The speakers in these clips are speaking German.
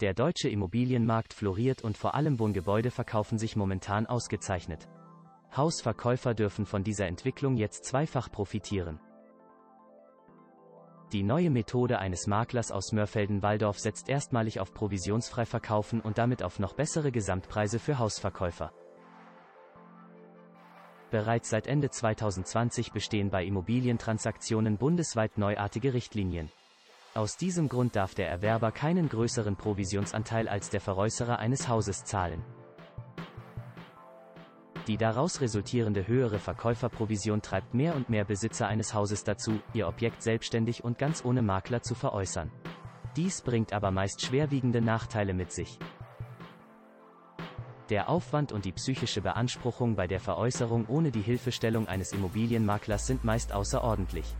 Der deutsche Immobilienmarkt floriert und vor allem Wohngebäude verkaufen sich momentan ausgezeichnet. Hausverkäufer dürfen von dieser Entwicklung jetzt zweifach profitieren. Die neue Methode eines Maklers aus Mörfelden-Walldorf setzt erstmalig auf provisionsfrei verkaufen und damit auf noch bessere Gesamtpreise für Hausverkäufer. Bereits seit Ende 2020 bestehen bei Immobilientransaktionen bundesweit neuartige Richtlinien. Aus diesem Grund darf der Erwerber keinen größeren Provisionsanteil als der Veräußerer eines Hauses zahlen. Die daraus resultierende höhere Verkäuferprovision treibt mehr und mehr Besitzer eines Hauses dazu, ihr Objekt selbstständig und ganz ohne Makler zu veräußern. Dies bringt aber meist schwerwiegende Nachteile mit sich. Der Aufwand und die psychische Beanspruchung bei der Veräußerung ohne die Hilfestellung eines Immobilienmaklers sind meist außerordentlich.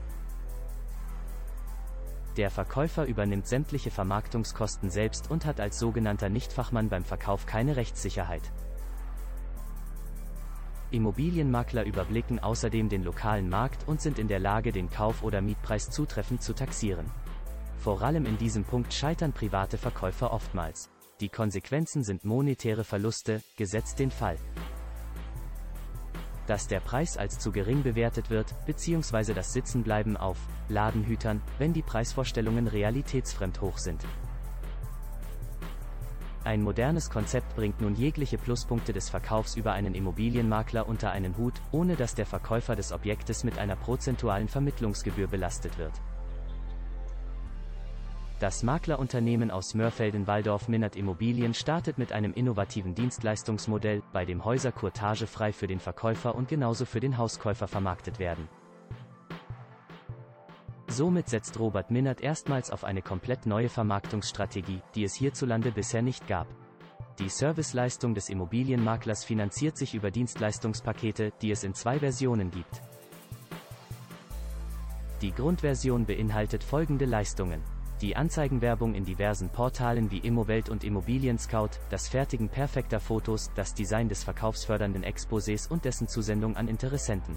Der Verkäufer übernimmt sämtliche Vermarktungskosten selbst und hat als sogenannter Nichtfachmann beim Verkauf keine Rechtssicherheit. Immobilienmakler überblicken außerdem den lokalen Markt und sind in der Lage, den Kauf- oder Mietpreis zutreffend zu taxieren. Vor allem in diesem Punkt scheitern private Verkäufer oftmals. Die Konsequenzen sind monetäre Verluste, gesetzt den Fall, dass der Preis als zu gering bewertet wird, bzw. das Sitzenbleiben auf Ladenhütern, wenn die Preisvorstellungen realitätsfremd hoch sind. Ein modernes Konzept bringt nun jegliche Pluspunkte des Verkaufs über einen Immobilienmakler unter einen Hut, ohne dass der Verkäufer des Objektes mit einer prozentualen Vermittlungsgebühr belastet wird. Das Maklerunternehmen aus Mörfelden-Walldorf-Minnert Immobilien startet mit einem innovativen Dienstleistungsmodell, bei dem Häuser courtagefrei für den Verkäufer und genauso für den Hauskäufer vermarktet werden. Somit setzt Robert Minnert erstmals auf eine komplett neue Vermarktungsstrategie, die es hierzulande bisher nicht gab. Die Serviceleistung des Immobilienmaklers finanziert sich über Dienstleistungspakete, die es in zwei Versionen gibt. Die Grundversion beinhaltet folgende Leistungen die Anzeigenwerbung in diversen Portalen wie Immowelt und Immobilien Scout, das Fertigen perfekter Fotos, das Design des verkaufsfördernden Exposés und dessen Zusendung an Interessenten.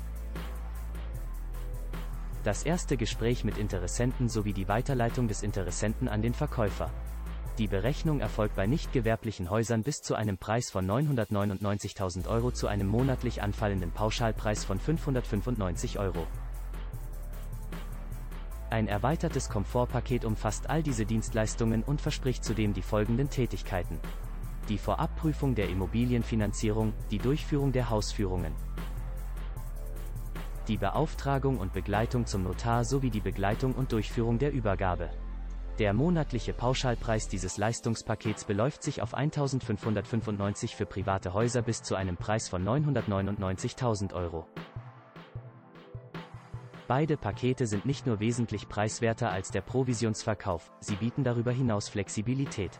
Das erste Gespräch mit Interessenten sowie die Weiterleitung des Interessenten an den Verkäufer. Die Berechnung erfolgt bei nicht gewerblichen Häusern bis zu einem Preis von 999.000 Euro zu einem monatlich anfallenden Pauschalpreis von 595 Euro. Ein erweitertes Komfortpaket umfasst all diese Dienstleistungen und verspricht zudem die folgenden Tätigkeiten. Die Vorabprüfung der Immobilienfinanzierung, die Durchführung der Hausführungen, die Beauftragung und Begleitung zum Notar sowie die Begleitung und Durchführung der Übergabe. Der monatliche Pauschalpreis dieses Leistungspakets beläuft sich auf 1595 für private Häuser bis zu einem Preis von 999.000 Euro. Beide Pakete sind nicht nur wesentlich preiswerter als der Provisionsverkauf, sie bieten darüber hinaus Flexibilität.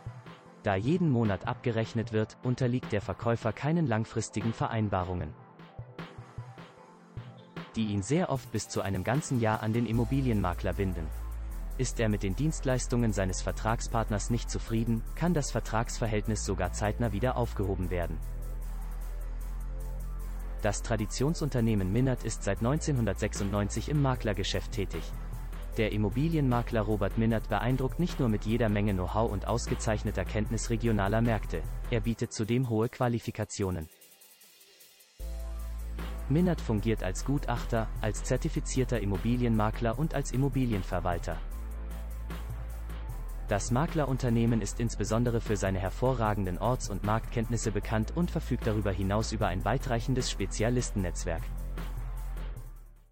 Da jeden Monat abgerechnet wird, unterliegt der Verkäufer keinen langfristigen Vereinbarungen, die ihn sehr oft bis zu einem ganzen Jahr an den Immobilienmakler binden. Ist er mit den Dienstleistungen seines Vertragspartners nicht zufrieden, kann das Vertragsverhältnis sogar zeitnah wieder aufgehoben werden. Das Traditionsunternehmen Minnert ist seit 1996 im Maklergeschäft tätig. Der Immobilienmakler Robert Minnert beeindruckt nicht nur mit jeder Menge Know-how und ausgezeichneter Kenntnis regionaler Märkte, er bietet zudem hohe Qualifikationen. Minnert fungiert als Gutachter, als zertifizierter Immobilienmakler und als Immobilienverwalter. Das Maklerunternehmen ist insbesondere für seine hervorragenden Orts- und Marktkenntnisse bekannt und verfügt darüber hinaus über ein weitreichendes Spezialistennetzwerk.